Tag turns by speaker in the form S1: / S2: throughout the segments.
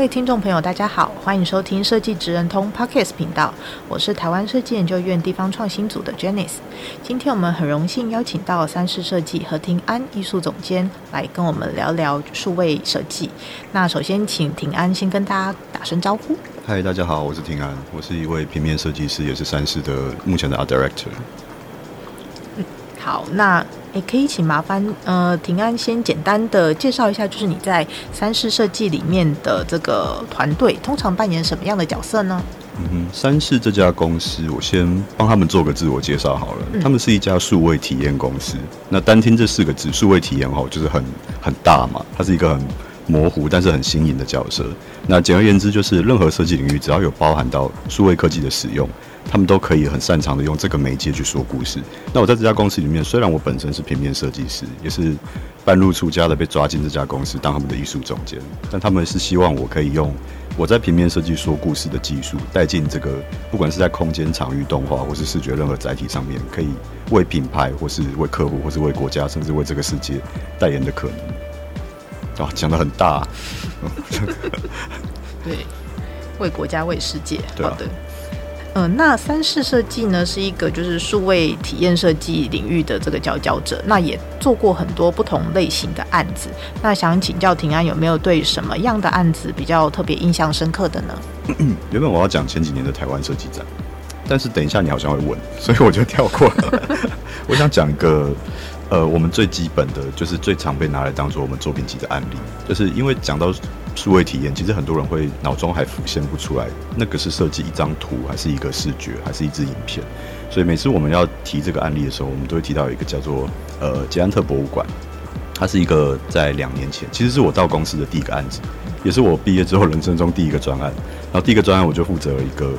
S1: 位听众朋友，大家好，欢迎收听设计职人通 Podcast 频道，我是台湾设计研究院地方创新组的 Janice。今天我们很荣幸邀请到三视设计何庭安艺术总监来跟我们聊聊数位设计。那首先请庭安先跟大家打声招呼。
S2: 嗨，大家好，我是庭安，我是一位平面设计师，也是三视的目前的 Art Director。
S1: 嗯，好，那。也可以请麻烦呃平安先简单的介绍一下，就是你在三视设计里面的这个团队通常扮演什么样的角色呢？
S2: 嗯哼，三视这家公司，我先帮他们做个自我介绍好了。嗯、他们是一家数位体验公司。那单听这四个字“数位体验”哦，就是很很大嘛，它是一个很模糊但是很新颖的角色。那简而言之，就是任何设计领域只要有包含到数位科技的使用。他们都可以很擅长的用这个媒介去说故事。那我在这家公司里面，虽然我本身是平面设计师，也是半路出家的被抓进这家公司当他们的艺术总监，但他们是希望我可以用我在平面设计说故事的技术带进这个，不管是在空间、场域、动画或是视觉任何载体上面，可以为品牌或是为客户或是为国家，甚至为这个世界代言的可能。啊，讲的很大。
S1: 对，为国家、为世界。
S2: 对啊。
S1: 嗯、那三视设计呢，是一个就是数位体验设计领域的这个佼佼者，那也做过很多不同类型的案子。那想请教庭安，有没有对什么样的案子比较特别印象深刻的呢？
S2: 原本我要讲前几年的台湾设计展，但是等一下你好像会问，所以我就跳过了。我想讲一个。呃，我们最基本的就是最常被拿来当做我们作品集的案例，就是因为讲到数位体验，其实很多人会脑中还浮现不出来，那个是设计一张图，还是一个视觉，还是一支影片。所以每次我们要提这个案例的时候，我们都会提到一个叫做呃捷安特博物馆，它是一个在两年前，其实是我到公司的第一个案子，也是我毕业之后人生中第一个专案。然后第一个专案我就负责一个。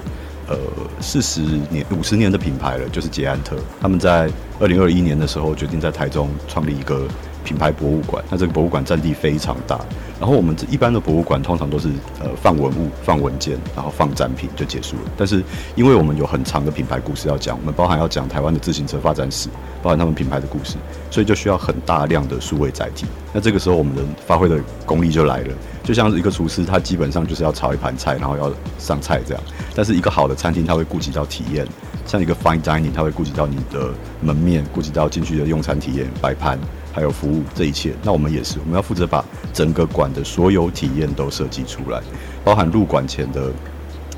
S2: 呃，四十年、五十年的品牌了，就是捷安特。他们在二零二一年的时候决定在台中创立一个品牌博物馆。那这个博物馆占地非常大。然后我们这一般的博物馆通常都是呃放文物、放文件，然后放展品就结束了。但是因为我们有很长的品牌故事要讲，我们包含要讲台湾的自行车发展史，包含他们品牌的故事，所以就需要很大量的数位载体。那这个时候我们的发挥的功力就来了。就像是一个厨师，他基本上就是要炒一盘菜，然后要上菜这样。但是一个好的餐厅，他会顾及到体验，像一个 fine dining，他会顾及到你的门面，顾及到进去的用餐体验、摆盘，还有服务这一切。那我们也是，我们要负责把整个馆的所有体验都设计出来，包含入馆前的，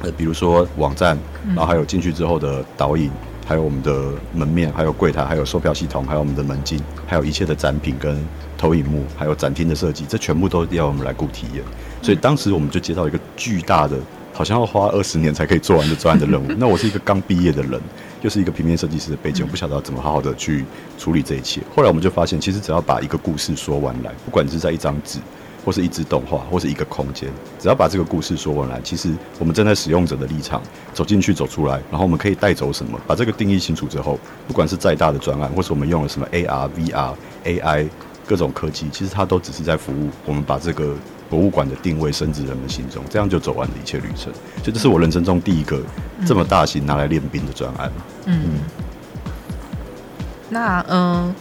S2: 呃，比如说网站，然后还有进去之后的导引，还有我们的门面，还有柜台，还有售票系统，还有我们的门禁，还有一切的展品跟。投影幕还有展厅的设计，这全部都要我们来顾体验。所以当时我们就接到一个巨大的，好像要花二十年才可以做完的专案的任务。那我是一个刚毕业的人，又是一个平面设计师的背景，我不晓得怎么好好的去处理这一切。后来我们就发现，其实只要把一个故事说完来，不管是在一张纸，或是一支动画，或是一个空间，只要把这个故事说完来，其实我们站在使用者的立场走进去走出来，然后我们可以带走什么？把这个定义清楚之后，不管是再大的专案，或是我们用了什么 AR、VR、AI。各种科技，其实它都只是在服务我们，把这个博物馆的定位深植人们心中，这样就走完了一切旅程。所以这是我人生中第一个这么大型拿来练兵的专案。嗯，嗯，
S1: 那嗯、呃，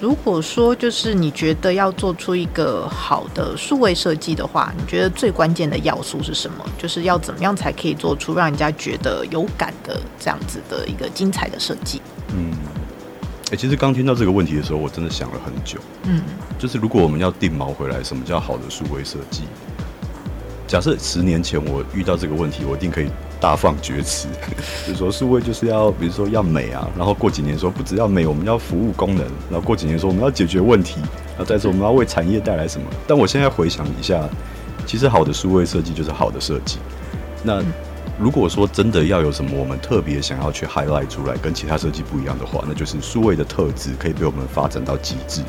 S1: 如果说就是你觉得要做出一个好的数位设计的话，你觉得最关键的要素是什么？就是要怎么样才可以做出让人家觉得有感的这样子的一个精彩的设计？嗯。
S2: 哎、欸，其实刚听到这个问题的时候，我真的想了很久。嗯，就是如果我们要定锚回来，什么叫好的数位设计？假设十年前我遇到这个问题，我一定可以大放厥词，就是说数位就是要，比如说要美啊，然后过几年说不只要美，我们要服务功能，然后过几年说我们要解决问题，然后再说我们要为产业带来什么。但我现在回想一下，其实好的数位设计就是好的设计。那。嗯如果说真的要有什么我们特别想要去 highlight 出来，跟其他设计不一样的话，那就是数位的特质可以被我们发展到极致。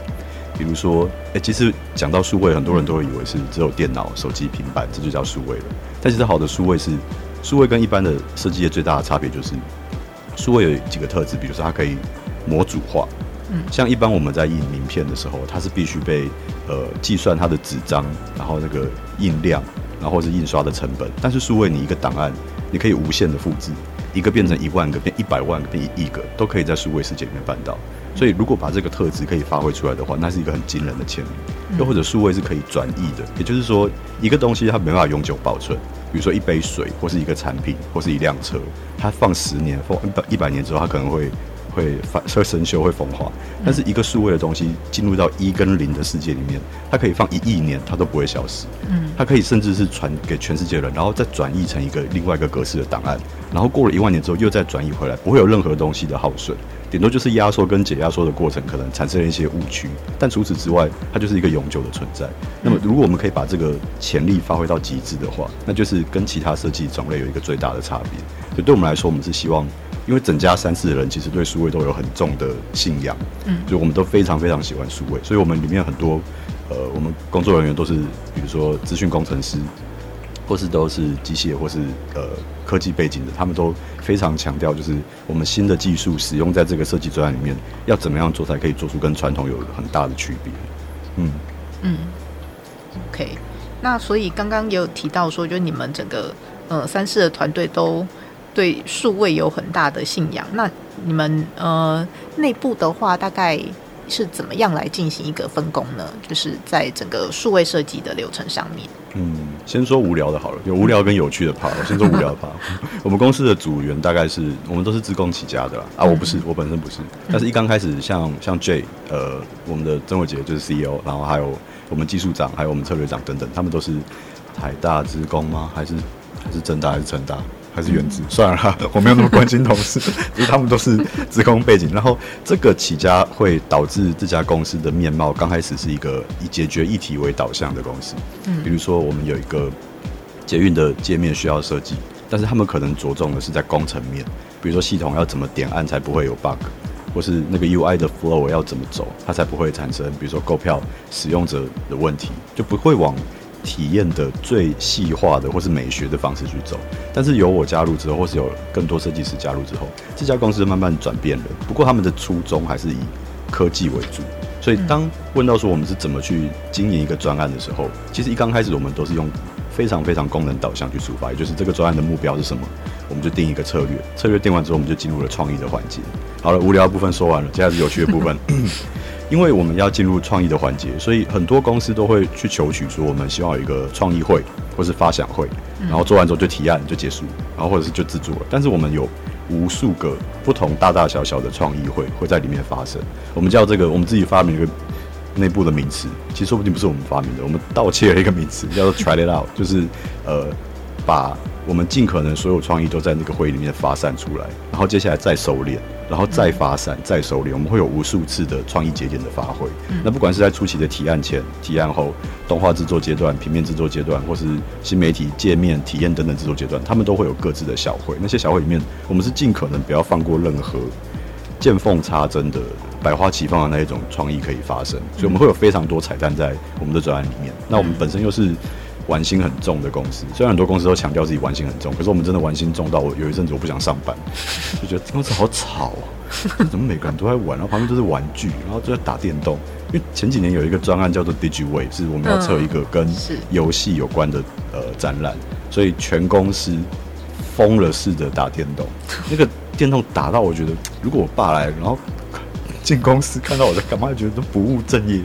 S2: 比如说，哎、欸，其实讲到数位，很多人都会以为是只有电脑、手机、平板，这就叫数位了。但其实好的数位是，数位跟一般的设计业最大的差别就是，数位有几个特质，比如说它可以模组化。嗯，像一般我们在印名片的时候，它是必须被呃计算它的纸张，然后那个印量，然后是印刷的成本。但是数位，你一个档案，你可以无限的复制，一个变成一万个，变一百万个，变一亿个，都可以在数位世界里面办到。所以，如果把这个特质可以发挥出来的话，那是一个很惊人的潜力。又或者，数位是可以转译的，也就是说，一个东西它没办法永久保存，比如说一杯水，或是一个产品，或是一辆车，它放十年、放一百一百年之后，它可能会。会发会生锈会风化，但是一个数位的东西进入到一跟零的世界里面，它可以放一亿年，它都不会消失。嗯，它可以甚至是传给全世界人，然后再转译成一个另外一个格式的档案，然后过了一万年之后又再转译回来，不会有任何东西的耗损，顶多就是压缩跟解压缩的过程可能产生了一些误区，但除此之外，它就是一个永久的存在。那么如果我们可以把这个潜力发挥到极致的话，那就是跟其他设计种类有一个最大的差别。所以对我们来说，我们是希望。因为整家三四的人其实对数位都有很重的信仰，嗯，所以我们都非常非常喜欢数位，所以我们里面很多，呃，我们工作人员都是，比如说资讯工程师，或是都是机械或是呃科技背景的，他们都非常强调，就是我们新的技术使用在这个设计专案里面，要怎么样做才可以做出跟传统有很大的区别，嗯。嗯
S1: ，OK，那所以刚刚也有提到说，就你们整个呃三四的团队都。对数位有很大的信仰，那你们呃内部的话，大概是怎么样来进行一个分工呢？就是在整个数位设计的流程上面。
S2: 嗯，先说无聊的好了，有无聊跟有趣的 part。我先说无聊的 part。我们公司的组员大概是我们都是自贡起家的啦。啊，我不是，我本身不是。但是一刚开始像，像像 J，呃，我们的曾伟杰就是 CEO，然后还有我们技术长，还有我们策略长等等，他们都是台大职工吗？还是还是正大还是成大？还是原职算了啦，我没有那么关心同事，就是他们都是职工背景。然后这个起家会导致这家公司的面貌刚开始是一个以解决议题为导向的公司。嗯，比如说我们有一个捷运的界面需要设计，但是他们可能着重的是在工程面，比如说系统要怎么点按才不会有 bug，或是那个 UI 的 flow 要怎么走，它才不会产生比如说购票使用者的问题，就不会往。体验的最细化的或是美学的方式去走，但是有我加入之后，或是有更多设计师加入之后，这家公司慢慢转变了。不过他们的初衷还是以科技为主，所以当问到说我们是怎么去经营一个专案的时候，其实一刚开始我们都是用非常非常功能导向去出发，也就是这个专案的目标是什么，我们就定一个策略，策略定完之后，我们就进入了创意的环节。好了，无聊的部分说完了，接下来是有趣的部分。因为我们要进入创意的环节，所以很多公司都会去求取说，我们希望有一个创意会或是发想会，然后做完之后就提案就结束，然后或者是就制作了。但是我们有无数个不同大大小小的创意会会在里面发生。我们叫这个，我们自己发明一个内部的名词，其实说不定不是我们发明的，我们盗窃了一个名词叫做 “try it out”，就是呃把我们尽可能所有创意都在那个会议里面发散出来，然后接下来再收敛。然后再发散，再收敛，我们会有无数次的创意节点的发挥。嗯、那不管是在初期的提案前、提案后、动画制作阶段、平面制作阶段，或是新媒体界面体验等等制作阶段，他们都会有各自的小会。那些小会里面，我们是尽可能不要放过任何见缝插针的百花齐放的那一种创意可以发生。所以我们会有非常多彩蛋在我们的专案里面。那我们本身又是。玩心很重的公司，虽然很多公司都强调自己玩心很重，可是我们真的玩心重到我有一阵子我不想上班，就觉得公司好吵啊，怎么每个人都在玩，然后旁边都是玩具，然后就在打电动。因为前几年有一个专案叫做 DigiWay，是我们要测一个跟游戏有关的呃展览，所以全公司疯了似的打电动，那个电动打到我觉得，如果我爸来，然后。进公司看到我在干嘛，觉得都不务正业，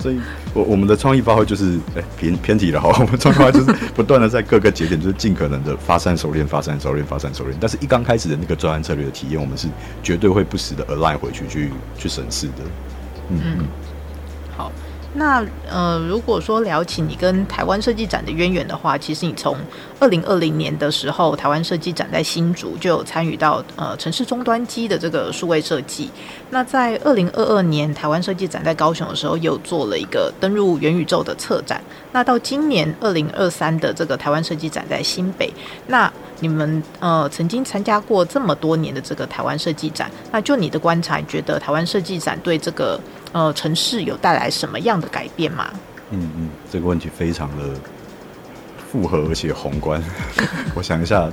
S2: 所以我我们的创意发挥就是哎、欸、偏偏题了哈，我们创意发挥就是 不断的在各个节点就是尽可能的发散熟练、发散熟练、发散熟练，但是一刚开始的那个专案策略的体验，我们是绝对会不时的 align 回去去去审视的，嗯。嗯，
S1: 好。那呃，如果说聊起你跟台湾设计展的渊源的话，其实你从二零二零年的时候，台湾设计展在新竹就有参与到呃城市终端机的这个数位设计。那在二零二二年台湾设计展在高雄的时候，又做了一个登入元宇宙的策展。那到今年二零二三的这个台湾设计展在新北，那你们呃曾经参加过这么多年的这个台湾设计展，那就你的观察，你觉得台湾设计展对这个呃城市有带来什么样的改变吗？
S2: 嗯嗯，这个问题非常的复合而且宏观。我想一下，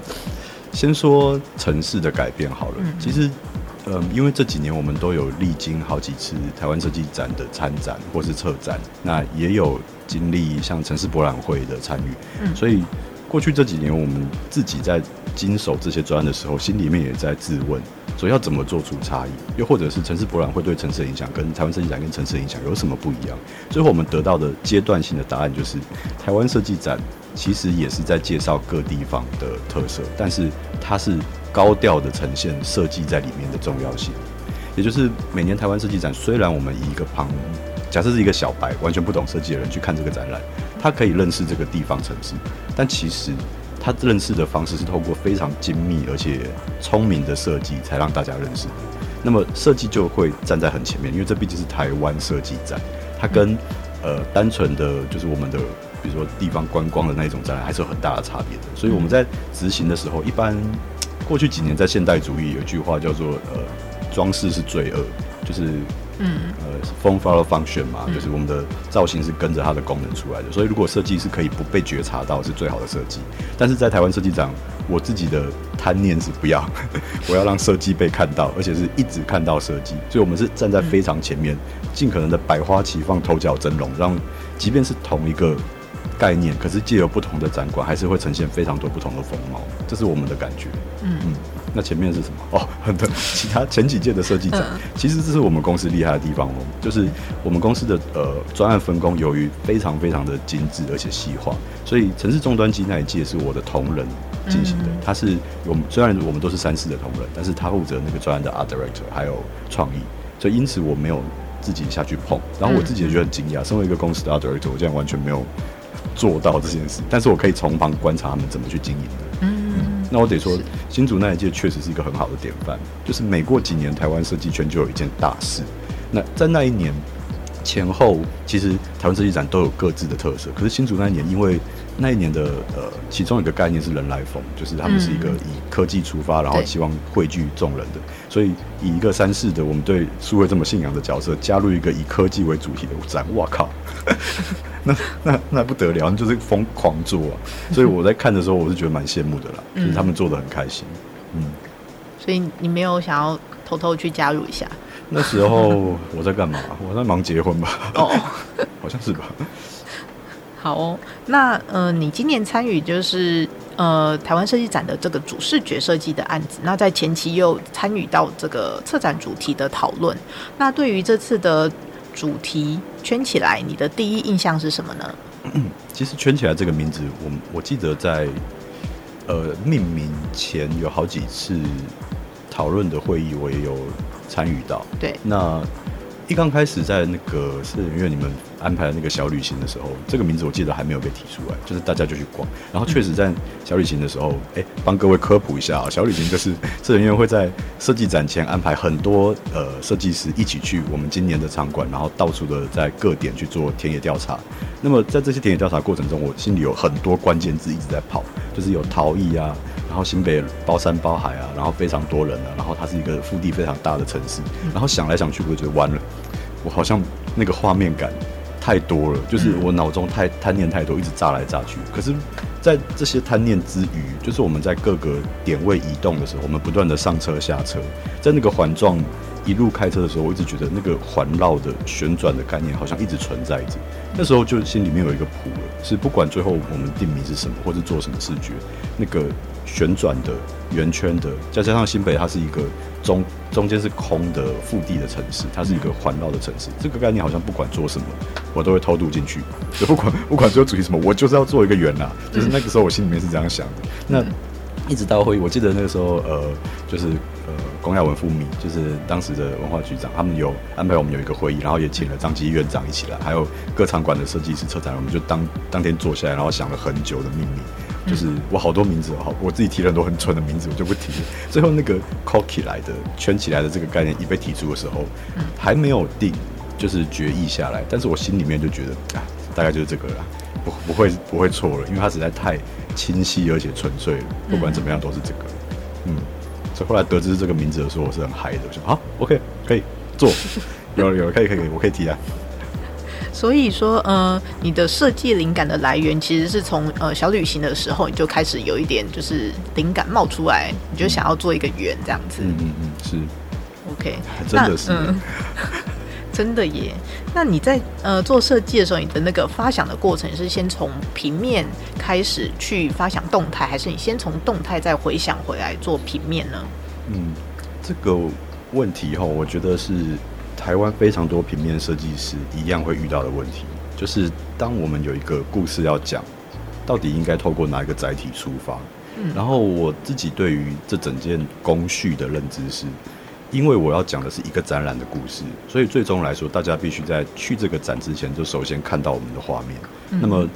S2: 先说城市的改变好了。嗯、其实，嗯、呃，因为这几年我们都有历经好几次台湾设计展的参展或是策展，那也有经历像城市博览会的参与，嗯、所以。过去这几年，我们自己在经手这些专案的时候，心里面也在自问，说要怎么做出差异，又或者是城市博览会对城市的影响，跟台湾设计展跟城市的影响有什么不一样？最后我们得到的阶段性的答案就是，台湾设计展其实也是在介绍各地方的特色，但是它是高调的呈现设计在里面的重要性。也就是每年台湾设计展，虽然我们以一个旁，假设是一个小白，完全不懂设计的人去看这个展览。他可以认识这个地方城市，但其实他认识的方式是透过非常精密而且聪明的设计，才让大家认识。那么设计就会站在很前面，因为这毕竟是台湾设计展，它跟呃单纯的就是我们的比如说地方观光的那种展览还是有很大的差别的。所以我们在执行的时候，一般过去几年在现代主义有一句话叫做呃装饰是罪恶，就是。嗯，呃，form follow function 嘛，就是我们的造型是跟着它的功能出来的，所以如果设计是可以不被觉察到，是最好的设计。但是在台湾设计展，我自己的贪念是不要，我要让设计被看到，而且是一直看到设计，所以我们是站在非常前面，尽可能的百花齐放，头角峥嵘，让即便是同一个概念，可是借由不同的展馆，还是会呈现非常多不同的风貌，这是我们的感觉。嗯嗯。那前面是什么？哦，很多其他前几届的设计展，嗯、其实这是我们公司厉害的地方哦。就是我们公司的呃专案分工由于非常非常的精致而且细化，所以城市终端机那一届是我的同仁进行的。嗯、他是我们虽然我们都是三四的同仁，但是他负责那个专案的 art director 还有创意，所以因此我没有自己下去碰。然后我自己也觉得很惊讶，身为一个公司的 art director，我竟然完全没有做到这件事。但是我可以从旁观察他们怎么去经营的。那我得说，新竹那一届确实是一个很好的典范。就是每过几年，台湾设计圈就有一件大事。那在那一年前后，其实台湾设计展都有各自的特色。可是新竹那一年，因为那一年的呃，其中一个概念是人来疯，就是他们是一个以科技出发，然后希望汇聚众人的。所以以一个三四的我们对数位这么信仰的角色，加入一个以科技为主题的展，哇靠！那那那不得了，就是疯狂做啊！所以我在看的时候，我是觉得蛮羡慕的啦，嗯、就是他们做的很开心。嗯，
S1: 所以你没有想要偷偷去加入一下？
S2: 那时候我在干嘛？我在忙结婚吧？哦，好像是吧。
S1: 好哦，那呃，你今年参与就是呃台湾设计展的这个主视觉设计的案子，那在前期又参与到这个策展主题的讨论。那对于这次的主题圈起来，你的第一印象是什么呢？
S2: 其实圈起来这个名字，我我记得在呃命名前有好几次讨论的会议，我也有参与到。
S1: 对，
S2: 那一刚开始在那个是因为你们。安排了那个小旅行的时候，这个名字我记得还没有被提出来，就是大家就去逛。然后确实在小旅行的时候，哎、帮各位科普一下啊，小旅行就是设计院会在设计展前安排很多呃设计师一起去我们今年的场馆，然后到处的在各点去做田野调查。那么在这些田野调查过程中，我心里有很多关键字一直在跑，就是有陶艺啊，然后新北包山包海啊，然后非常多人啊，然后它是一个腹地非常大的城市。然后想来想去，我就觉得完了，我好像那个画面感。太多了，就是我脑中太贪念太多，一直炸来炸去。可是，在这些贪念之余，就是我们在各个点位移动的时候，我们不断的上车下车，在那个环状一路开车的时候，我一直觉得那个环绕的旋转的概念好像一直存在着。那时候就心里面有一个谱了，是不管最后我们定名是什么，或者做什么视觉，那个旋转的圆圈的，再加上新北它是一个中中间是空的腹地的城市，它是一个环绕的城市。这个概念好像不管做什么，我都会偷渡进去。就 不管不管最后主题什么，我就是要做一个圆啊。就是那个时候我心里面是这样想的。那一直到会议，我记得那个时候呃，就是呃，龚亚文副秘，就是当时的文化局长，他们有安排我们有一个会议，然后也请了张吉院长一起来，还有各场馆的设计师、策展人，我们就当当天坐下来，然后想了很久的秘密。就是我好多名字，好，我自己提了很多很蠢的名字，我就不提了。最后那个 call 起来的圈起来的这个概念一被提出的时候，还没有定，就是决议下来。但是我心里面就觉得啊，大概就是这个了，不不会不会错了，因为它实在太清晰而且纯粹了，不管怎么样都是这个。嗯，所以后来得知这个名字的时候，我是很嗨的，我说好，OK，可以做，有了有了，可以可以可以，我可以提啊。
S1: 所以说，呃，你的设计灵感的来源其实是从呃小旅行的时候，你就开始有一点就是灵感冒出来，你就想要做一个圆这样子。
S2: 嗯嗯嗯，是。
S1: OK，
S2: 真的是。
S1: 嗯 真的耶！那你在呃做设计的时候，你的那个发想的过程是先从平面开始去发想动态，还是你先从动态再回想回来做平面呢？
S2: 嗯，这个问题哈，我觉得是台湾非常多平面设计师一样会遇到的问题，就是当我们有一个故事要讲，到底应该透过哪一个载体出发？嗯，然后我自己对于这整件工序的认知是。因为我要讲的是一个展览的故事，所以最终来说，大家必须在去这个展之前，就首先看到我们的画面。嗯、那么，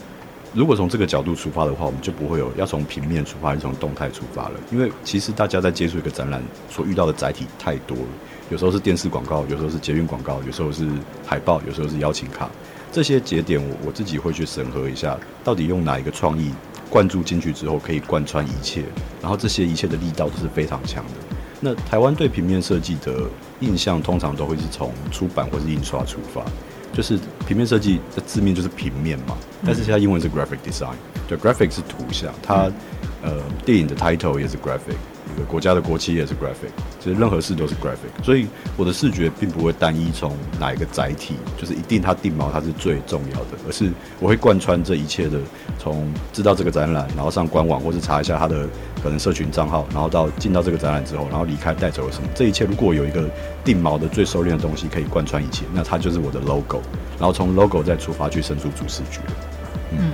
S2: 如果从这个角度出发的话，我们就不会有要从平面出发，还是从动态出发了。因为其实大家在接触一个展览所遇到的载体太多了，有时候是电视广告，有时候是捷运广告，有时候是海报，有时候是邀请卡。这些节点我，我我自己会去审核一下，到底用哪一个创意灌注进去之后，可以贯穿一切，然后这些一切的力道都是非常强的。那台湾对平面设计的印象，通常都会是从出版或是印刷出发，就是平面设计的字面就是平面嘛，但是现在英文是 graphic design，对，graphic 是图像，它呃电影的 title 也是 graphic。国家的国旗也是 graphic，其实任何事都是 graphic，所以我的视觉并不会单一从哪一个载体，就是一定它定锚它是最重要的，而是我会贯穿这一切的，从知道这个展览，然后上官网或是查一下它的可能社群账号，然后到进到这个展览之后，然后离开带走了什么，这一切如果有一个定锚的最收敛的东西可以贯穿一切，那它就是我的 logo，然后从 logo 再出发去伸出主视觉，嗯。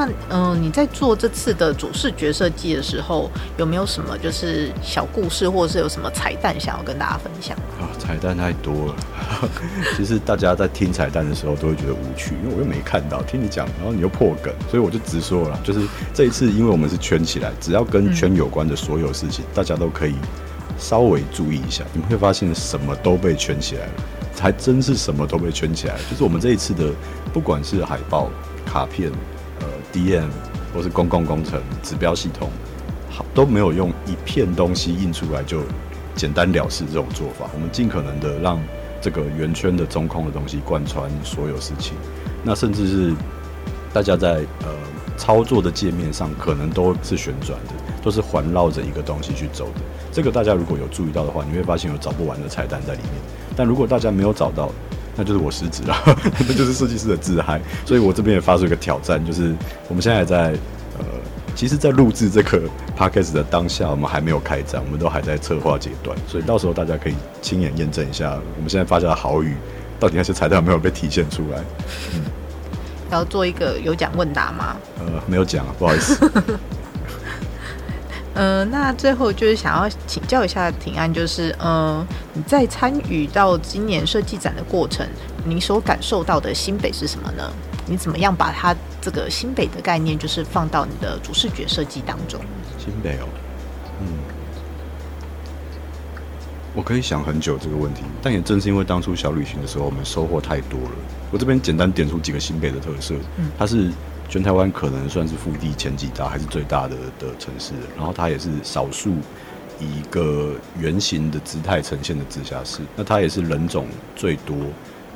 S1: 那嗯、呃，你在做这次的主视觉设计的时候，有没有什么就是小故事，或者是有什么彩蛋想要跟大家分享？
S2: 啊，彩蛋太多了。其实大家在听彩蛋的时候都会觉得无趣，因为我又没看到，听你讲，然后你又破梗，所以我就直说了，就是这一次，因为我们是圈起来，只要跟圈有关的所有事情，嗯、大家都可以稍微注意一下，你们会发现什么都被圈起来了，还真是什么都被圈起来了。就是我们这一次的，不管是海报、卡片。DM 或是公共工程指标系统，好都没有用一片东西印出来就简单了事这种做法。我们尽可能的让这个圆圈的中空的东西贯穿所有事情。那甚至是大家在呃操作的界面上，可能都是旋转的，都是环绕着一个东西去走的。这个大家如果有注意到的话，你会发现有找不完的菜单在里面。但如果大家没有找到，那就是我失职了，那就是设计师的自嗨。所以我这边也发出一个挑战，就是我们现在还在呃，其实，在录制这个 podcast 的当下，我们还没有开展，我们都还在策划阶段。所以到时候大家可以亲眼验证一下，我们现在发下的好语，到底那些材料有没有被体现出来？嗯，
S1: 要做一个有奖问答吗？
S2: 呃，没有奖啊，不好意思。
S1: 呃，那最后就是想要请教一下庭安，就是呃，你在参与到今年设计展的过程，你所感受到的新北是什么呢？你怎么样把它这个新北的概念，就是放到你的主视觉设计当中？
S2: 新北哦，嗯，我可以想很久这个问题，但也正是因为当初小旅行的时候，我们收获太多了。我这边简单点出几个新北的特色，嗯，它是。全台湾可能算是腹地前几大，还是最大的的城市。然后它也是少数以一个圆形的姿态呈现的直辖市。那它也是人种最多，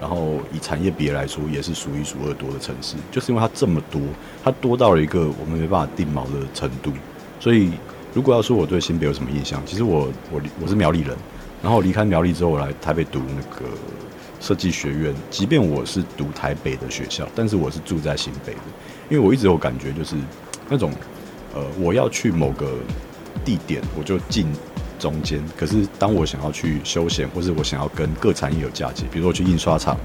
S2: 然后以产业别来说，也是数一数二多的城市。就是因为它这么多，它多到了一个我们没办法定锚的程度。所以，如果要说我对新北有什么印象，其实我我我是苗栗人，然后离开苗栗之后，我来台北读那个设计学院。即便我是读台北的学校，但是我是住在新北的。因为我一直有感觉，就是那种，呃，我要去某个地点，我就进中间。可是当我想要去休闲，或是我想要跟各产业有交集，比如说我去印刷厂，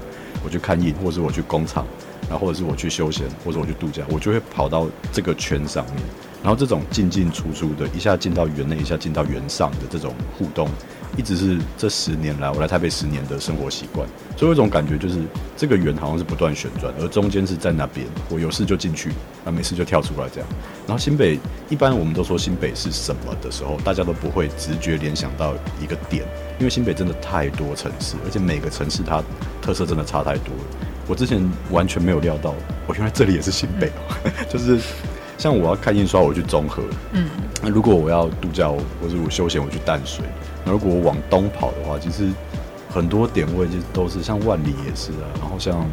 S2: 我去看印，或是我去工厂，然后或者是我去休闲，或者我去度假，我就会跑到这个圈上面。然后这种进进出出的，一下进到园内，一下进到园上的这种互动。一直是这十年来，我来台北十年的生活习惯，所以有一种感觉就是这个圆好像是不断旋转，而中间是在那边，我有事就进去，啊，没事就跳出来这样。然后新北一般我们都说新北是什么的时候，大家都不会直觉联想到一个点，因为新北真的太多城市，而且每个城市它特色真的差太多了。我之前完全没有料到，我原来这里也是新北，就是。像我要看印刷，我去中和，
S1: 嗯，
S2: 那如果我要度假，或者我休闲，我去淡水。那如果我往东跑的话，其实很多点位就都是像万里也是啊，然后像。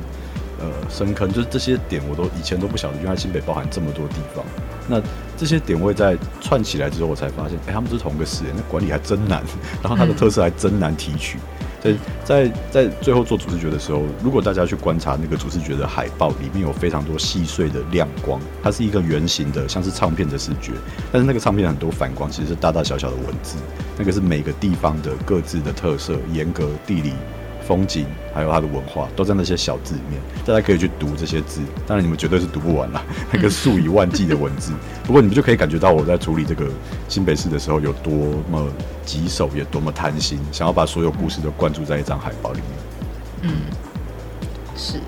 S2: 呃，深坑就是这些点，我都以前都不晓得，原来新北包含这么多地方。那这些点位在串起来之后，我才发现，哎、欸，他们是同一个市，那管理还真难，然后它的特色还真难提取。所在在最后做主视觉的时候，如果大家去观察那个主视觉的海报，里面有非常多细碎的亮光，它是一个圆形的，像是唱片的视觉，但是那个唱片很多反光，其实是大大小小的文字，那个是每个地方的各自的特色，严格地理。风景还有它的文化都在那些小字里面，大家可以去读这些字。当然你们绝对是读不完啦，那个数以万计的文字。不过你们就可以感觉到我在处理这个新北市的时候有多么棘手，也多么贪心，想要把所有故事都灌注在一张海报里面。
S1: 嗯，是。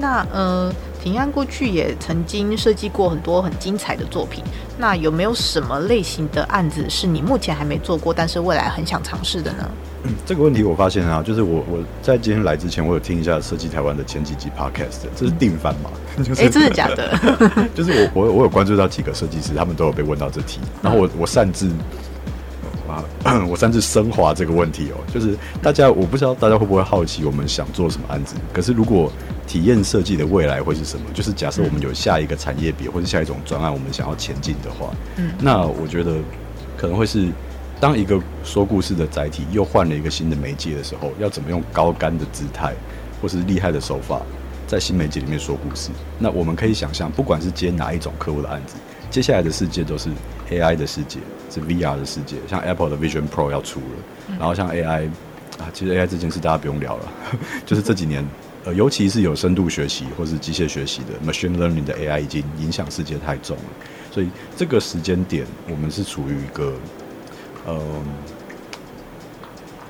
S1: 那呃，庭安过去也曾经设计过很多很精彩的作品。那有没有什么类型的案子是你目前还没做过，但是未来很想尝试的呢？
S2: 嗯，这个问题我发现啊，就是我我在今天来之前，我有听一下设计台湾的前几集 podcast，这是定番嘛？
S1: 哎、就是欸，真的假的？
S2: 就是我我我有关注到几个设计师，他们都有被问到这题，然后我我擅自啊，我擅自升华这个问题哦，就是大家我不知道大家会不会好奇我们想做什么案子，可是如果体验设计的未来会是什么？就是假设我们有下一个产业别或者下一种专案，我们想要前进的话，嗯，那我觉得可能会是。当一个说故事的载体又换了一个新的媒介的时候，要怎么用高干的姿态或是厉害的手法，在新媒介里面说故事？那我们可以想象，不管是接哪一种客户的案子，接下来的世界都是 AI 的世界，是 VR 的世界。像 Apple 的 Vision Pro 要出了，然后像 AI 啊，其实 AI 这件事大家不用聊了，就是这几年，呃，尤其是有深度学习或是机械学习的 Machine Learning 的 AI 已经影响世界太重了，所以这个时间点，我们是处于一个。嗯，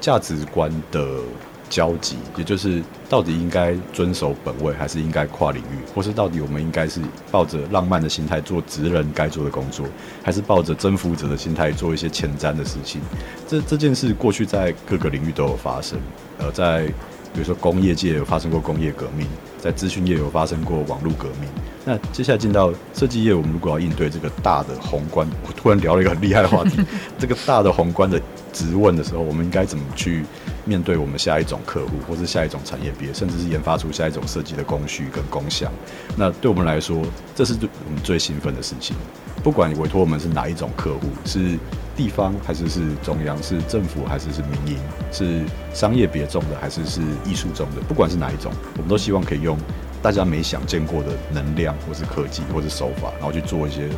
S2: 价值观的交集，也就是到底应该遵守本位，还是应该跨领域，或是到底我们应该是抱着浪漫的心态做职人该做的工作，还是抱着征服者的心态做一些前瞻的事情？这这件事过去在各个领域都有发生，呃，在比如说工业界有发生过工业革命，在资讯业有发生过网络革命。那接下来进到设计业，我们如果要应对这个大的宏观，我突然聊了一个很厉害的话题，这个大的宏观的质问的时候，我们应该怎么去面对我们下一种客户，或是下一种产业别，甚至是研发出下一种设计的工序跟工项？那对我们来说，这是我们最兴奋的事情。不管委托我们是哪一种客户，是地方还是是中央，是政府还是是民营，是商业别种的还是是艺术种的，不管是哪一种，我们都希望可以用。大家没想见过的能量，或是科技，或是手法，然后去做一些，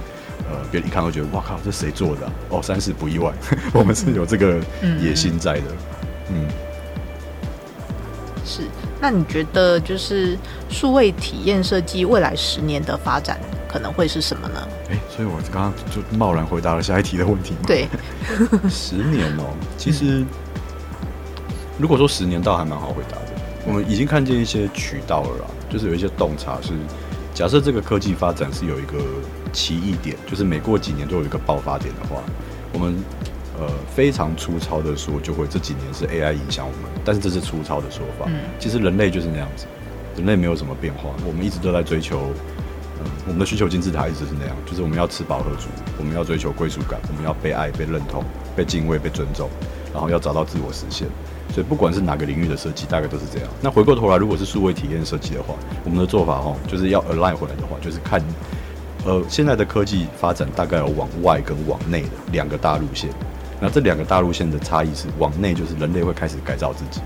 S2: 呃，别人一看会觉得，哇靠，这谁做的？哦，三十不意外，我们是有这个野心在的。嗯，
S1: 是。那你觉得，就是数位体验设计未来十年的发展可能会是什么呢？
S2: 哎，所以我刚刚就贸然回答了下一题的问题。
S1: 对，
S2: 十年哦，其实如果说十年，倒还蛮好回答的。我们已经看见一些渠道了啦，就是有一些洞察是，假设这个科技发展是有一个奇异点，就是每过几年都有一个爆发点的话，我们呃非常粗糙的说，就会这几年是 AI 影响我们，但是这是粗糙的说法。嗯，其实人类就是那样子，人类没有什么变化，我们一直都在追求，嗯，我们的需求金字塔一直是那样，就是我们要吃饱喝足，我们要追求归属感，我们要被爱、被认同、被敬畏、被尊重，然后要找到自我实现。所以不管是哪个领域的设计，大概都是这样。那回过头来，如果是数位体验设计的话，我们的做法哈，就是要 align 回来的话，就是看，呃，现在的科技发展大概有往外跟往内的两个大路线。那这两个大路线的差异是，往内就是人类会开始改造自己，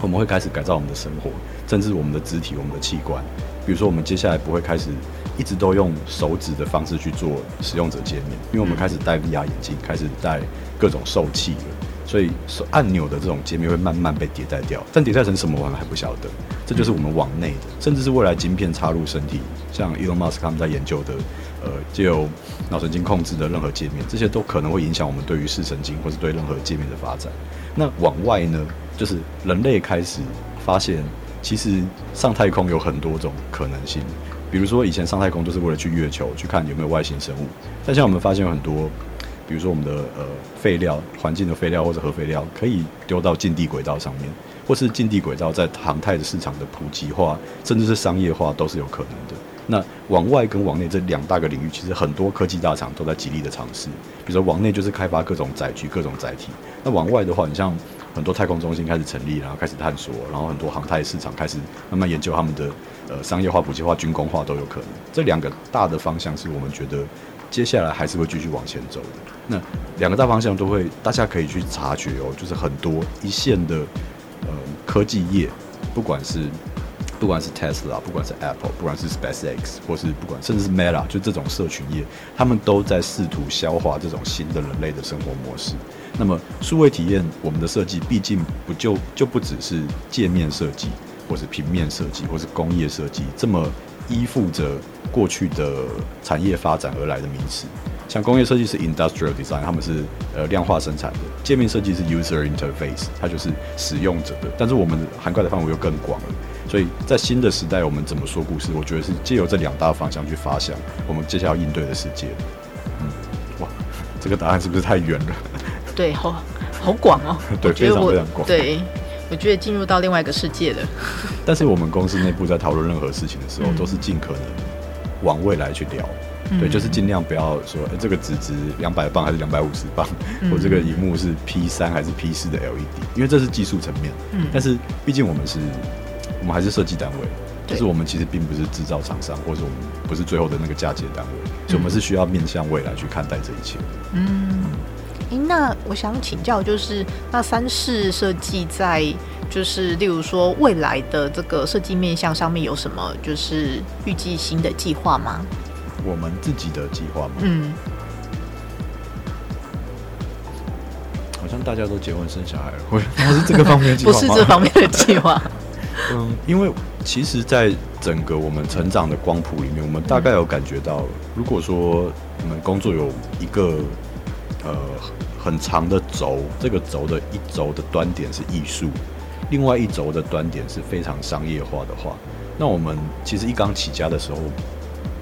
S2: 我们会开始改造我们的生活，甚至我们的肢体、我们的器官。比如说，我们接下来不会开始一直都用手指的方式去做使用者界面，因为我们开始戴 VR 眼镜，开始戴各种受器了。所以，按钮的这种界面会慢慢被迭代掉，但迭代成什么我们还不晓得。这就是我们往内的，甚至是未来晶片插入身体，像 Elon Musk 他们在研究的，呃，借由脑神经控制的任何界面，这些都可能会影响我们对于视神经或是对任何界面的发展。那往外呢，就是人类开始发现，其实上太空有很多种可能性。比如说，以前上太空就是为了去月球去看有没有外星生物，但现在我们发现有很多。比如说我们的呃废料、环境的废料或者核废料，可以丢到近地轨道上面，或是近地轨道在航太的市场的普及化，甚至是商业化都是有可能的。那往外跟往内这两大个领域，其实很多科技大厂都在极力的尝试。比如说往内就是开发各种载具、各种载体，那往外的话，你像很多太空中心开始成立，然后开始探索，然后很多航太市场开始慢慢研究他们的呃商业化、普及化、军工化都有可能。这两个大的方向是我们觉得接下来还是会继续往前走的。那两个大方向都会，大家可以去察觉哦，就是很多一线的呃科技业，不管是。不管是 Tesla，不管是 Apple，不管是 SpaceX，或是不管甚至是 Meta，就这种社群业，他们都在试图消化这种新的人类的生活模式。那么，数位体验我们的设计，毕竟不就就不只是界面设计，或是平面设计，或是工业设计，这么依附着过去的产业发展而来的名词。像工业设计是 Industrial Design，他们是呃量化生产的；界面设计是 User Interface，它就是使用者的。但是我们涵盖的范围又更广了。所以在新的时代，我们怎么说故事？我觉得是借由这两大方向去发想我们接下来要应对的世界。嗯，哇，这个答案是不是太远了？
S1: 对，好好广哦。
S2: 对，非常非常广。
S1: 对，我觉得进入到另外一个世界了。
S2: 但是我们公司内部在讨论任何事情的时候，嗯、都是尽可能往未来去聊。嗯、对，就是尽量不要说，哎，这个纸值两百磅还是两百五十磅，嗯、或这个荧幕是 P 三还是 P 四的 LED，因为这是技术层面。嗯，但是毕竟我们是。我们还是设计单位，就是我们其实并不是制造厂商，或者我们不是最后的那个嫁接单位，所以我们是需要面向未来去看待这一切。
S1: 嗯，诶，那我想请教，就是那三视设计在就是例如说未来的这个设计面向上面有什么就是预计新的计划吗？
S2: 我们自己的计划吗？
S1: 嗯，
S2: 好像大家都结婚生小孩了，我是这个方面计划
S1: 不是这方面的计划。
S2: 嗯，因为其实，在整个我们成长的光谱里面，我们大概有感觉到，如果说我们工作有一个呃很长的轴，这个轴的一轴的端点是艺术，另外一轴的端点是非常商业化的话，那我们其实一刚起家的时候。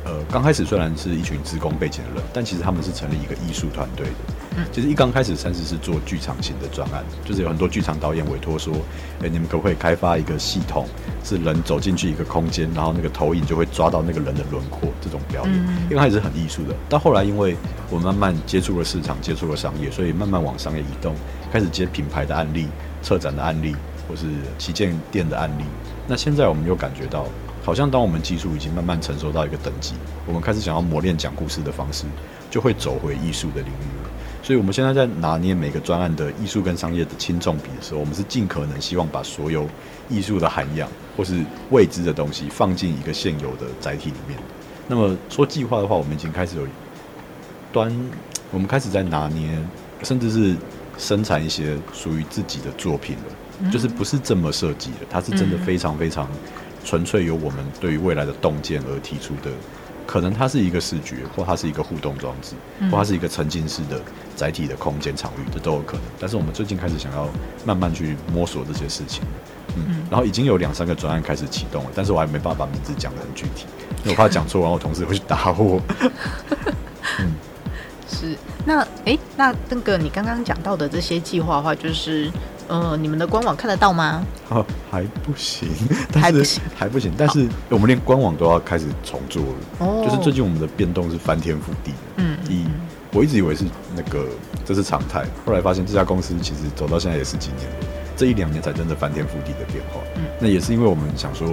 S2: 呃，刚开始虽然是一群职工背景的人，但其实他们是成立一个艺术团队的。嗯，其实一刚开始，三十是做剧场型的专案，就是有很多剧场导演委托说，哎、欸，你们可不可以开发一个系统，是人走进去一个空间，然后那个投影就会抓到那个人的轮廓，这种表演。嗯，一开始是很艺术的，但后来因为我慢慢接触了市场，接触了商业，所以慢慢往商业移动，开始接品牌的案例、策展的案例，或是旗舰店的案例。那现在我们又感觉到。好像当我们技术已经慢慢成熟到一个等级，我们开始想要磨练讲故事的方式，就会走回艺术的领域。了。所以，我们现在在拿捏每个专案的艺术跟商业的轻重比的时候，我们是尽可能希望把所有艺术的涵养或是未知的东西放进一个现有的载体里面。那么说计划的话，我们已经开始有端，我们开始在拿捏，甚至是生产一些属于自己的作品了，就是不是这么设计的，它是真的非常非常。纯粹由我们对于未来的洞见而提出的，可能它是一个视觉，或它是一个互动装置，或它是一个沉浸式的载体的空间场域，这都有可能。但是我们最近开始想要慢慢去摸索这些事情，嗯，然后已经有两三个专案开始启动了，但是我还没办法把名字讲得很具体，因为我怕讲错，然后同事会去打我。
S1: 嗯，是。那哎，那那个你刚刚讲到的这些计划的话，就是。呃，你们的官网看得到吗？
S2: 哦，还不行，还不行，还不行。但是我们连官网都要开始重做了。哦，就是最近我们的变动是翻天覆地的。嗯，以我一直以为是那个这是常态，后来发现这家公司其实走到现在也是几年了，这一两年才真的翻天覆地的变化。嗯，那也是因为我们想说，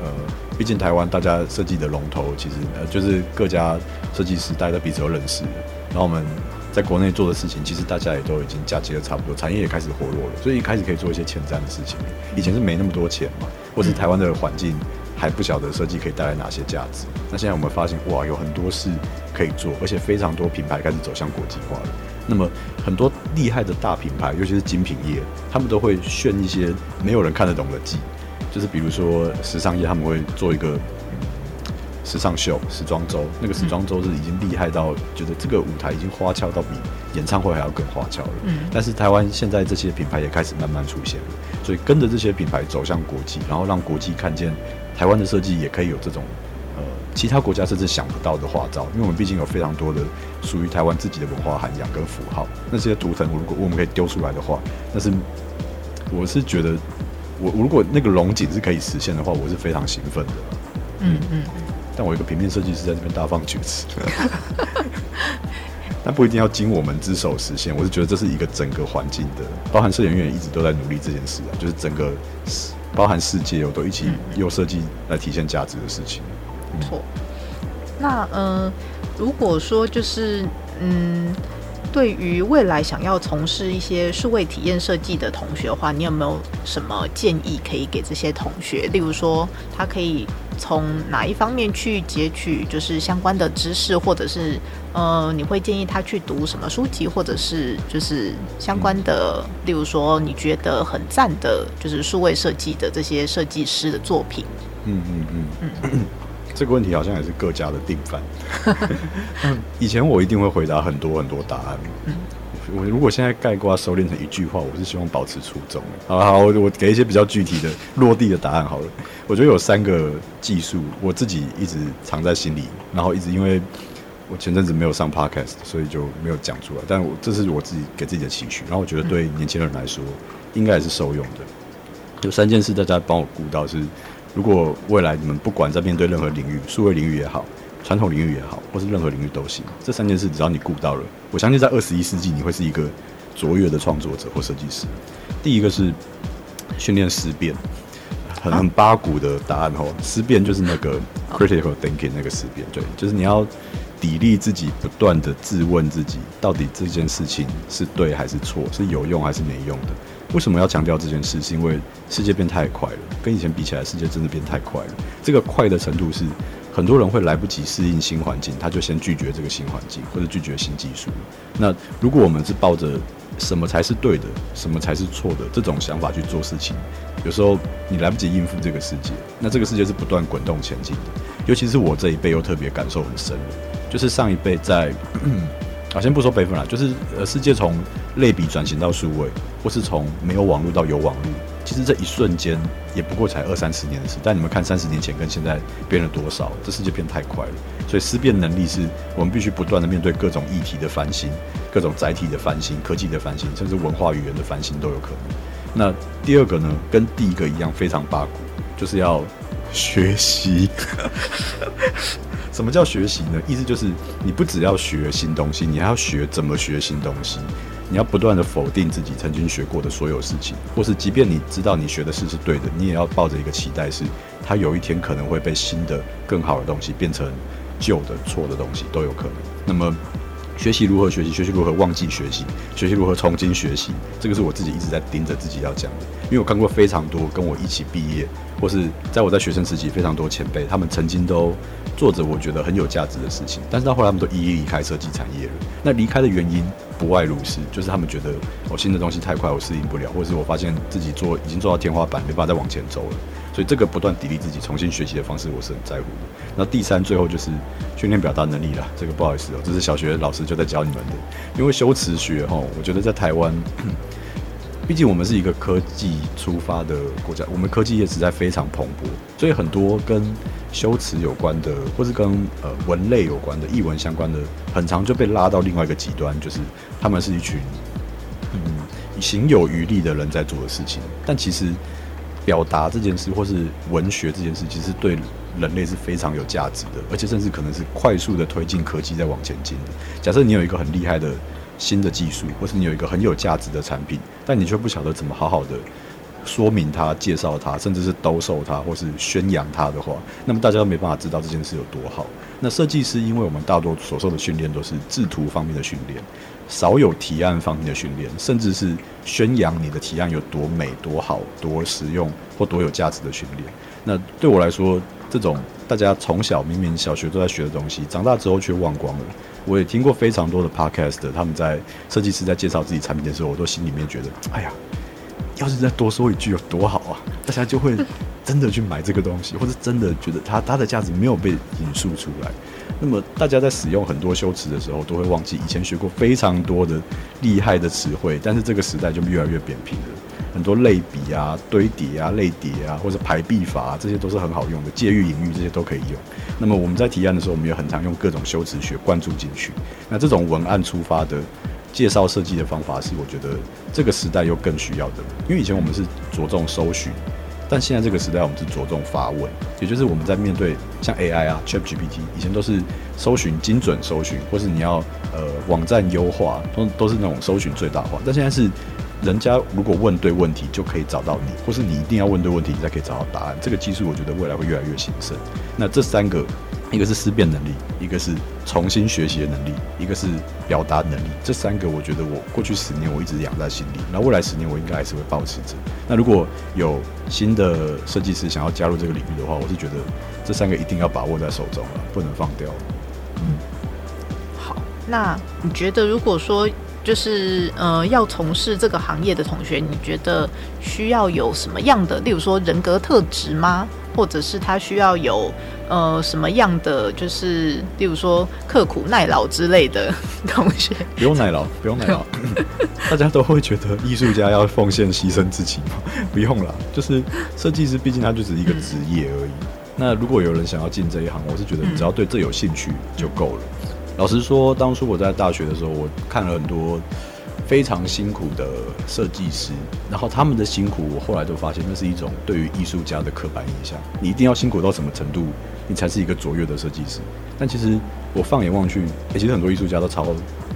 S2: 呃，毕竟台湾大家设计的龙头，其实呃就是各家设计师大家都彼此都认识的，然后我们。在国内做的事情，其实大家也都已经嫁接的差不多，产业也开始活络了，所以一开始可以做一些前瞻的事情。以前是没那么多钱嘛，或是台湾的环境还不晓得设计可以带来哪些价值。那现在我们发现，哇，有很多事可以做，而且非常多品牌开始走向国际化了。那么很多厉害的大品牌，尤其是精品业，他们都会炫一些没有人看得懂的技，就是比如说时尚业，他们会做一个。时尚秀、时装周，那个时装周是已经厉害到觉得这个舞台已经花俏到比演唱会还要更花俏了。嗯，但是台湾现在这些品牌也开始慢慢出现了，所以跟着这些品牌走向国际，然后让国际看见台湾的设计也可以有这种呃其他国家甚至想不到的花招，因为我们毕竟有非常多的属于台湾自己的文化涵养跟符号。那些图腾，如果我们可以丢出来的话，但是我是觉得，我如果那个龙井是可以实现的话，我是非常兴奋的。嗯嗯。但我一个平面设计师在这边大放厥词，但不一定要经我们之手实现。我是觉得这是一个整个环境的，包含摄影院一直都在努力这件事啊，就是整个包含世界，我都一起用设计来体现价值的事情。
S1: 错、那呃，如果说就是嗯。对于未来想要从事一些数位体验设计的同学的话，你有没有什么建议可以给这些同学？例如说，他可以从哪一方面去截取就是相关的知识，或者是呃，你会建议他去读什么书籍，或者是就是相关的，嗯、例如说你觉得很赞的，就是数位设计的这些设计师的作品。
S2: 嗯嗯嗯嗯。这个问题好像也是各家的定番。以前我一定会回答很多很多答案。我如果现在概括收敛成一句话，我是希望保持初衷。好好，我我给一些比较具体的落地的答案好了。我觉得有三个技术，我自己一直藏在心里，然后一直因为我前阵子没有上 podcast，所以就没有讲出来。但我这是我自己给自己的期许，然后我觉得对年轻人来说应该也是受用的。有三件事大家帮我顾到是。如果未来你们不管在面对任何领域，数位领域也好，传统领域也好，或是任何领域都行，这三件事只要你顾到了，我相信在二十一世纪你会是一个卓越的创作者或设计师。第一个是训练思辨，很很八股的答案哦。思辨就是那个 critical thinking 那个思辨，对，就是你要砥砺自己，不断的质问自己，到底这件事情是对还是错，是有用还是没用的。为什么要强调这件事？是因为世界变太快了，跟以前比起来，世界真的变太快了。这个快的程度是，很多人会来不及适应新环境，他就先拒绝这个新环境，或者拒绝新技术。那如果我们是抱着什么才是对的，什么才是错的这种想法去做事情，有时候你来不及应付这个世界，那这个世界是不断滚动前进的。尤其是我这一辈又特别感受很深，就是上一辈在。啊，先不说辈分了，就是呃，世界从类比转型到数位，或是从没有网络到有网络，其实这一瞬间也不过才二三十年的事。但你们看三十年前跟现在变了多少？这世界变太快了，所以思辨能力是我们必须不断的面对各种议题的翻新、各种载体的翻新、科技的翻新，甚至文化语言的翻新都有可能。那第二个呢，跟第一个一样非常八股，就是要学习。什么叫学习呢？意思就是你不只要学新东西，你还要学怎么学新东西。你要不断的否定自己曾经学过的所有事情，或是即便你知道你学的事是对的，你也要抱着一个期待，是它有一天可能会被新的、更好的东西变成旧的、错的东西都有可能。那么。学习如何学习，学习如何忘记学习，学习如何重新学习，这个是我自己一直在盯着自己要讲的。因为我看过非常多跟我一起毕业，或是在我在学生时期非常多前辈，他们曾经都做着我觉得很有价值的事情，但是到后来他们都一一离开设计产业了。那离开的原因不外如是，就是他们觉得我新的东西太快，我适应不了，或是我发现自己做已经做到天花板，没办法再往前走了。所以这个不断砥砺自己、重新学习的方式，我是很在乎的。那第三，最后就是训练表达能力了。这个不好意思哦，这是小学老师就在教你们的。因为修辞学哈，我觉得在台湾，毕竟我们是一个科技出发的国家，我们科技业实在非常蓬勃，所以很多跟修辞有关的，或是跟呃文类有关的、译文相关的，很常就被拉到另外一个极端，就是他们是一群嗯行有余力的人在做的事情，但其实。表达这件事，或是文学这件事，其实对人类是非常有价值的，而且甚至可能是快速的推进科技在往前进的。假设你有一个很厉害的新的技术，或是你有一个很有价值的产品，但你却不晓得怎么好好的说明它、介绍它，甚至是兜售它，或是宣扬它的话，那么大家都没办法知道这件事有多好。那设计师，因为我们大多所受的训练都是制图方面的训练。少有提案方面的训练，甚至是宣扬你的提案有多美、多好、多实用或多有价值的训练。那对我来说，这种大家从小明明小学都在学的东西，长大之后却忘光了。我也听过非常多的 podcast，他们在设计师在介绍自己产品的时候，我都心里面觉得，哎呀，要是再多说一句有多好啊！大家就会真的去买这个东西，或者真的觉得它它的价值没有被引述出来。那么大家在使用很多修辞的时候，都会忘记以前学过非常多的厉害的词汇，但是这个时代就越来越扁平了。很多类比啊、堆叠啊、类叠啊，或者排比法啊，这些都是很好用的。借喻、隐喻这些都可以用。那么我们在提案的时候，我们也很常用各种修辞学灌注进去。那这种文案出发的介绍设计的方法，是我觉得这个时代又更需要的。因为以前我们是着重搜寻。但现在这个时代，我们是着重发问，也就是我们在面对像 AI 啊、ChatGPT，以前都是搜寻精准搜寻，或是你要呃网站优化，都都是那种搜寻最大化。但现在是人家如果问对问题，就可以找到你，或是你一定要问对问题，你才可以找到答案。这个技术我觉得未来会越来越兴盛。那这三个。一个是思辨能力，一个是重新学习的能力，一个是表达能力。这三个，我觉得我过去十年我一直养在心里。那未来十年，我应该还是会保持着。那如果有新的设计师想要加入这个领域的话，我是觉得这三个一定要把握在手中了，不能放掉。
S1: 嗯，好。那你觉得，如果说就是呃要从事这个行业的同学，你觉得需要有什么样的，例如说人格特质吗？或者是他需要有呃什么样的，就是例如说刻苦耐劳之类的 同学，
S2: 不用耐劳，不用耐劳。大家都会觉得艺术家要奉献牺牲自己吗？不用啦，就是设计师，毕竟他就只是一个职业而已。嗯、那如果有人想要进这一行，我是觉得你只要对这有兴趣就够了。嗯、老实说，当初我在大学的时候，我看了很多。非常辛苦的设计师，然后他们的辛苦，我后来都发现那是一种对于艺术家的刻板印象。你一定要辛苦到什么程度，你才是一个卓越的设计师？但其实我放眼望去，欸，其实很多艺术家都超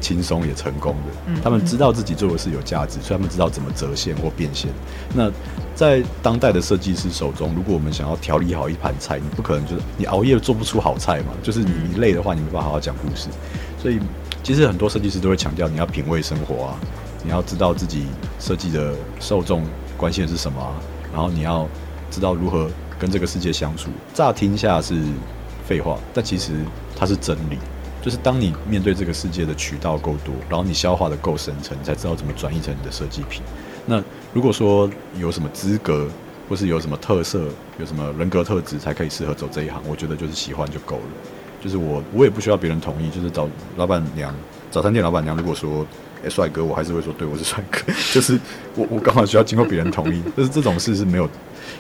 S2: 轻松也成功的。他们知道自己做的是有价值，所以他们知道怎么折现或变现。那在当代的设计师手中，如果我们想要调理好一盘菜，你不可能就是你熬夜做不出好菜嘛？就是你你累的话，你没办法好好讲故事。所以。其实很多设计师都会强调，你要品味生活啊，你要知道自己设计的受众关心的是什么啊，然后你要知道如何跟这个世界相处。乍听下是废话，但其实它是真理。就是当你面对这个世界的渠道够多，然后你消化的够深层，你才知道怎么转译成你的设计品。那如果说有什么资格，或是有什么特色，有什么人格特质才可以适合走这一行，我觉得就是喜欢就够了。就是我，我也不需要别人同意。就是找老板娘，早餐店老板娘，如果说，欸，帅哥，我还是会说，对，我是帅哥。就是我，我刚好需要经过别人同意。就是这种事是没有，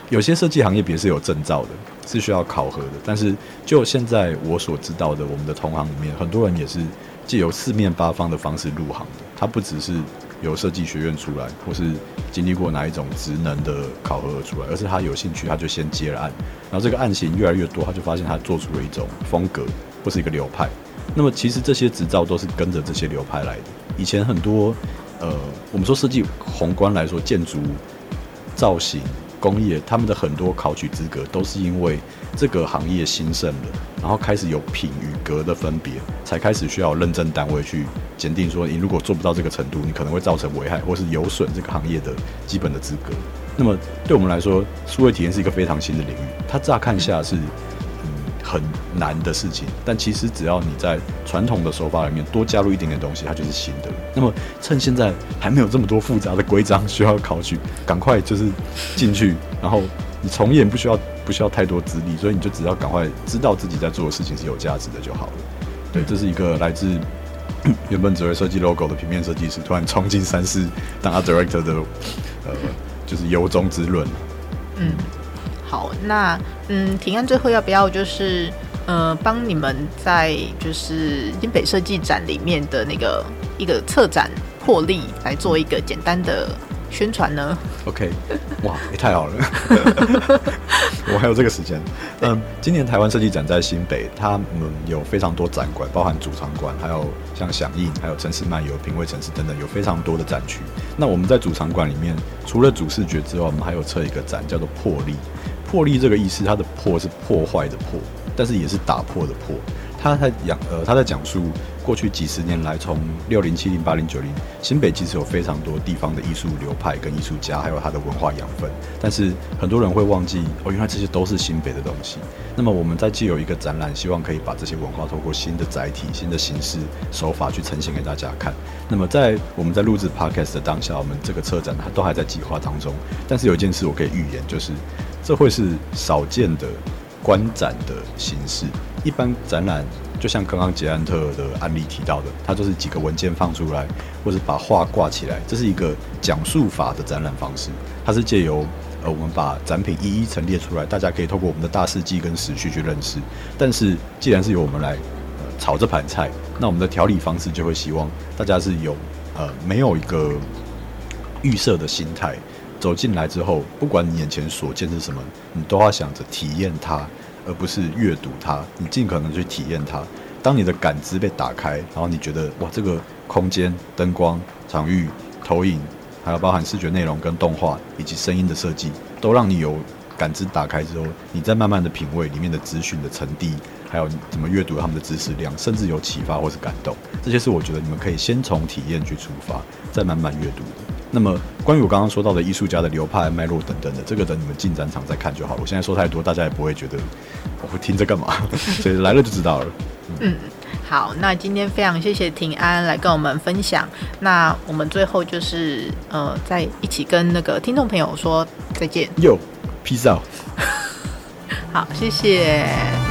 S2: 有些设计行业别是有证照的，是需要考核的。但是就现在我所知道的，我们的同行里面，很多人也是借由四面八方的方式入行的。他不只是。由设计学院出来，或是经历过哪一种职能的考核而出来，而是他有兴趣，他就先接了案，然后这个案型越来越多，他就发现他做出了一种风格或是一个流派。那么其实这些执照都是跟着这些流派来的。以前很多呃，我们说设计宏观来说，建筑造型。工业他们的很多考取资格都是因为这个行业兴盛了，然后开始有品与格的分别，才开始需要认证单位去检定说，你如果做不到这个程度，你可能会造成危害或是有损这个行业的基本的资格。那么对我们来说，数位体验是一个非常新的领域，它乍看下是。很难的事情，但其实只要你在传统的手法里面多加入一点点东西，它就是新的。那么趁现在还没有这么多复杂的规章需要考取，赶快就是进去，然后你重演不需要不需要太多资历，所以你就只要赶快知道自己在做的事情是有价值的就好了。对，这是一个来自原本只会设计 logo 的平面设计师，突然冲进三视当 director 的，呃，就是由衷之论。嗯。
S1: 好，那嗯，庭安最后要不要就是呃，帮你们在就是新北设计展里面的那个一个策展破例来做一个简单的宣传呢
S2: ？OK，哇，也、欸、太好了，我还有这个时间。嗯，今年台湾设计展在新北，他们有非常多展馆，包含主场馆，还有像响应，还有城市漫游、品味城市等等，有非常多的展区。那我们在主场馆里面，除了主视觉之外，我们还有测一个展，叫做魄力。破例这个意思，它的破是破坏的破，但是也是打破的破。他在讲呃，他在讲述过去几十年来，从六零、七零、八零、九零，新北其实有非常多地方的艺术流派跟艺术家，还有他的文化养分。但是很多人会忘记哦，原来这些都是新北的东西。那么我们在既有一个展览，希望可以把这些文化透过新的载体、新的形式手法去呈现给大家看。那么在我们在录制 Podcast 的当下，我们这个策展它都还在计划当中。但是有一件事我可以预言，就是。这会是少见的观展的形式。一般展览就像刚刚捷安特的案例提到的，它就是几个文件放出来，或者把画挂起来，这是一个讲述法的展览方式。它是借由呃，我们把展品一一陈列出来，大家可以透过我们的大事记跟时序去认识。但是既然是由我们来呃炒这盘菜，那我们的调理方式就会希望大家是有呃没有一个预设的心态。走进来之后，不管你眼前所见是什么，你都要想着体验它，而不是阅读它。你尽可能去体验它。当你的感知被打开，然后你觉得哇，这个空间、灯光、场域、投影，还有包含视觉内容跟动画以及声音的设计，都让你有感知打开之后，你再慢慢的品味里面的资讯的沉淀，还有怎么阅读他们的知识量，甚至有启发或是感动。这些是我觉得你们可以先从体验去出发，再慢慢阅读的。那么，关于我刚刚说到的艺术家的流派、脉络等等的，这个等你们进展场再看就好了。我现在说太多，大家也不会觉得我会听着干嘛，所以来了就知道了。嗯，
S1: 嗯，好，那今天非常谢谢平安来跟我们分享。那我们最后就是呃，在一起跟那个听众朋友说再见。
S2: Yo，peace out。
S1: 好，谢谢。